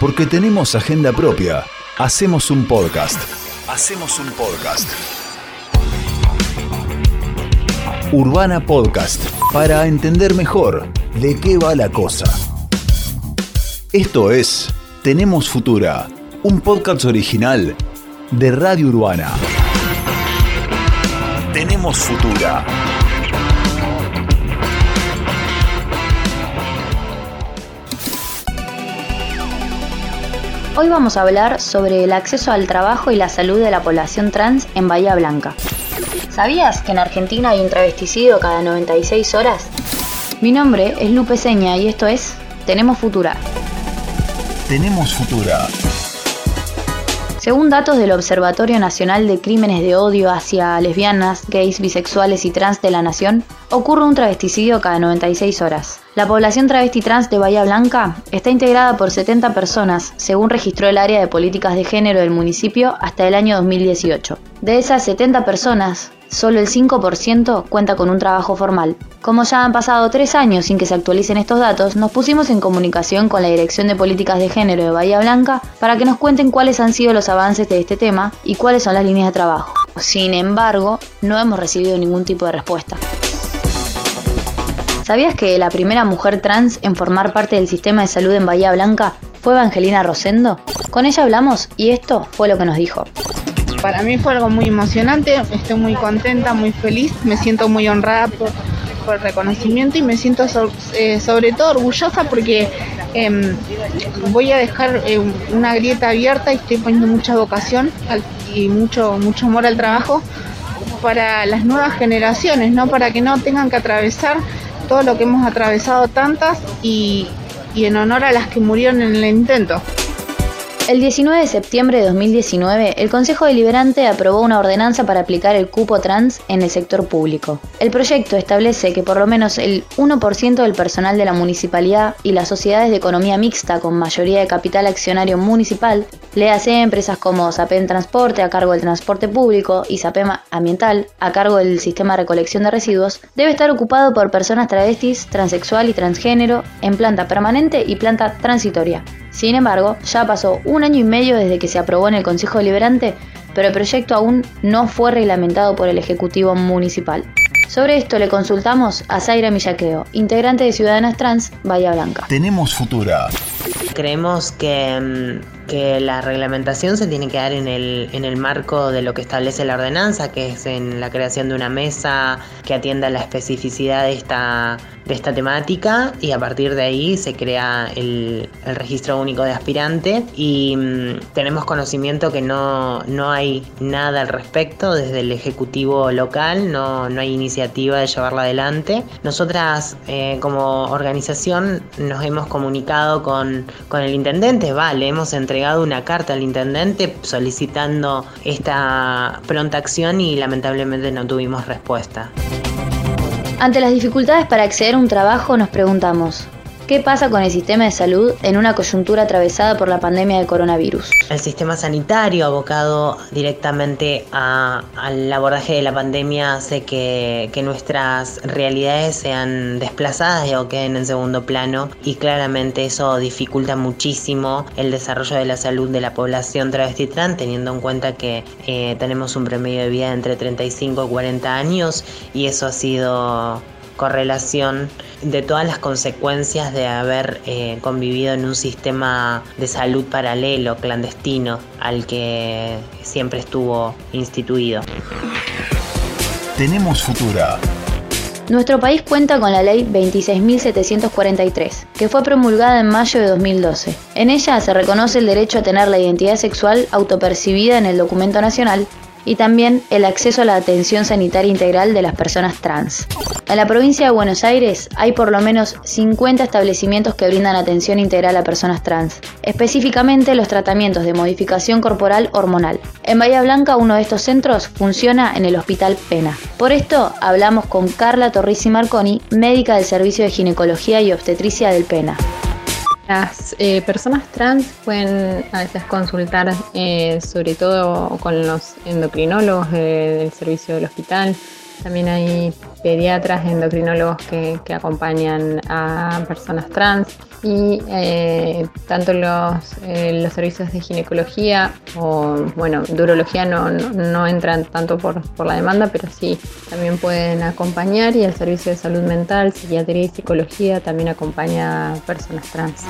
Porque tenemos agenda propia. Hacemos un podcast. Hacemos un podcast. Urbana Podcast. Para entender mejor de qué va la cosa. Esto es Tenemos Futura. Un podcast original de Radio Urbana. Tenemos Futura. Hoy vamos a hablar sobre el acceso al trabajo y la salud de la población trans en Bahía Blanca. ¿Sabías que en Argentina hay un travesticidio cada 96 horas? Mi nombre es Lupe Seña y esto es Tenemos Futura. Tenemos Futura. Según datos del Observatorio Nacional de Crímenes de Odio hacia lesbianas, gays, bisexuales y trans de la Nación, ocurre un travesticidio cada 96 horas. La población travesti trans de Bahía Blanca está integrada por 70 personas, según registró el área de políticas de género del municipio hasta el año 2018. De esas 70 personas, solo el 5% cuenta con un trabajo formal. Como ya han pasado tres años sin que se actualicen estos datos, nos pusimos en comunicación con la Dirección de Políticas de Género de Bahía Blanca para que nos cuenten cuáles han sido los avances de este tema y cuáles son las líneas de trabajo. Sin embargo, no hemos recibido ningún tipo de respuesta. ¿Sabías que la primera mujer trans en formar parte del sistema de salud en Bahía Blanca fue Evangelina Rosendo? Con ella hablamos y esto fue lo que nos dijo. Para mí fue algo muy emocionante, estoy muy contenta, muy feliz, me siento muy honrada por, el reconocimiento y me siento eh, sobre todo orgullosa porque em, voy a dejar eh, una grieta abierta y estoy poniendo mucha vocación y mucho, mucho amor al trabajo para las nuevas generaciones, ¿no? para que no tengan que atravesar todo lo que hemos atravesado tantas y en honor a las que murieron en el intento. El 19 de septiembre de 2019, el Consejo Deliberante aprobó una ordenanza para aplicar el cupo trans en el sector público. El proyecto establece que por lo menos el 1% del personal de la municipalidad y las sociedades de economía mixta con mayoría de capital accionario municipal, le hace empresas como SAPEM Transporte a cargo del transporte público y SAPEM Ambiental a cargo del sistema de recolección de residuos, debe estar ocupado por personas travestis, transexual y transgénero en planta permanente y planta transitoria. Sin embargo, ya pasó un año y medio desde que se aprobó en el Consejo Deliberante, pero el proyecto aún no fue reglamentado por el Ejecutivo Municipal. Sobre esto le consultamos a Zaira Millaqueo, integrante de Ciudadanas Trans Bahía Blanca. Tenemos futura. Creemos que mm, que la reglamentación se tiene que dar en el, en el marco de lo que establece la ordenanza, que es en la creación de una mesa que atienda la especificidad de esta, de esta temática y a partir de ahí se crea el, registro único de aspirante y mm, tenemos conocimiento que no, no hay nada al respecto desde el Ejecutivo local, no, no hay iniciativa de llevarla adelante. Nosotras eh, como organización nos hemos comunicado con, con el intendente, vale, hemos una carta al intendente solicitando esta pronta acción y lamentablemente no tuvimos respuesta. Ante las dificultades para acceder a un trabajo nos preguntamos, ¿Qué pasa con el sistema de salud en una coyuntura atravesada por la pandemia del coronavirus? El sistema sanitario abocado directamente al abordaje de la pandemia hace que, nuestras realidades sean desplazadas o queden en segundo plano y claramente eso dificulta muchísimo el desarrollo de la salud de la población travesti trans teniendo en cuenta que eh, tenemos un promedio de vida de entre 35 y 40 años y eso ha sido correlación de todas las consecuencias de haber eh, convivido en un sistema de salud paralelo, clandestino, al que siempre estuvo instituido. Tenemos futura. Nuestro país cuenta con la ley 26.743, que fue promulgada en mayo de 2012. En ella se reconoce el derecho a tener la identidad sexual autopercibida en el documento nacional y también el acceso a la atención sanitaria integral de las personas trans. En la provincia de Buenos Aires hay por lo menos 50 establecimientos que brindan atención integral a personas trans, específicamente los tratamientos de modificación corporal hormonal. En Bahía Blanca uno de estos centros funciona en el Hospital Pena. Por esto hablamos con Carla Torrisi Marconi, médica del Servicio de Ginecología y Obstetricia del Pena. Las eh, personas trans pueden a veces consultar eh, sobre todo con los endocrinólogos del servicio del hospital. También hay pediatras, endocrinólogos que, acompañan a personas trans y eh, tanto los, eh, los servicios de ginecología o, bueno, de urología no, no, entran tanto por, por, la demanda, pero sí también pueden acompañar y el servicio de salud mental, psiquiatría y psicología también acompaña a personas trans.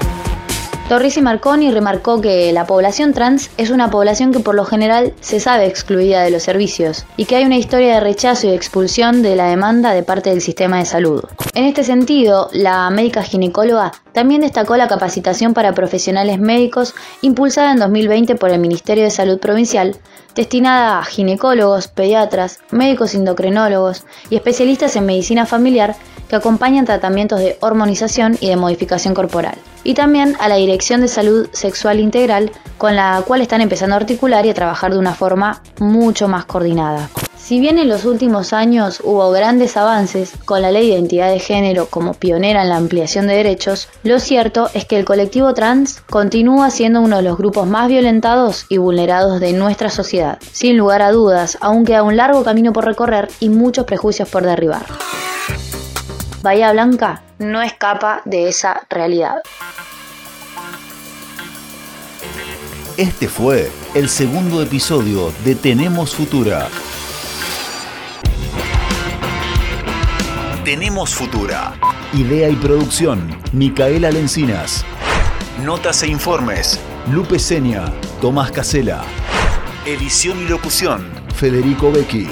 Torrisi Marconi remarcó que la población trans es una población que por lo general se sabe excluida de los servicios y que hay una historia de rechazo y expulsión de la demanda de parte del sistema de salud. En este sentido, la médica ginecóloga también destacó la capacitación para profesionales médicos impulsada en 2020 por el Ministerio de Salud Provincial, destinada a ginecólogos, pediatras, médicos endocrinólogos y especialistas en medicina familiar que acompañan tratamientos de hormonización y de modificación corporal. Y también a la Dirección de Salud Sexual Integral, con la cual están empezando a articular y a trabajar de una forma mucho más coordinada. Si bien en los últimos años hubo grandes avances con la ley de identidad de género como pionera en la ampliación de derechos, lo cierto es que el colectivo trans continúa siendo uno de los grupos más violentados y vulnerados de nuestra sociedad. Sin lugar a dudas, aún queda un largo camino por recorrer y muchos prejuicios por derribar. Bahía Blanca no escapa de esa realidad. Este fue el segundo episodio de Tenemos Futura. Tenemos Futura. Idea y producción, Micaela Lencinas. Notas e informes, Lupe Seña, Tomás Casela. Edición y locución, Federico Becchi.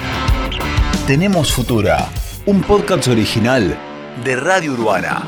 Tenemos Futura, un podcast original de Radio Urbana.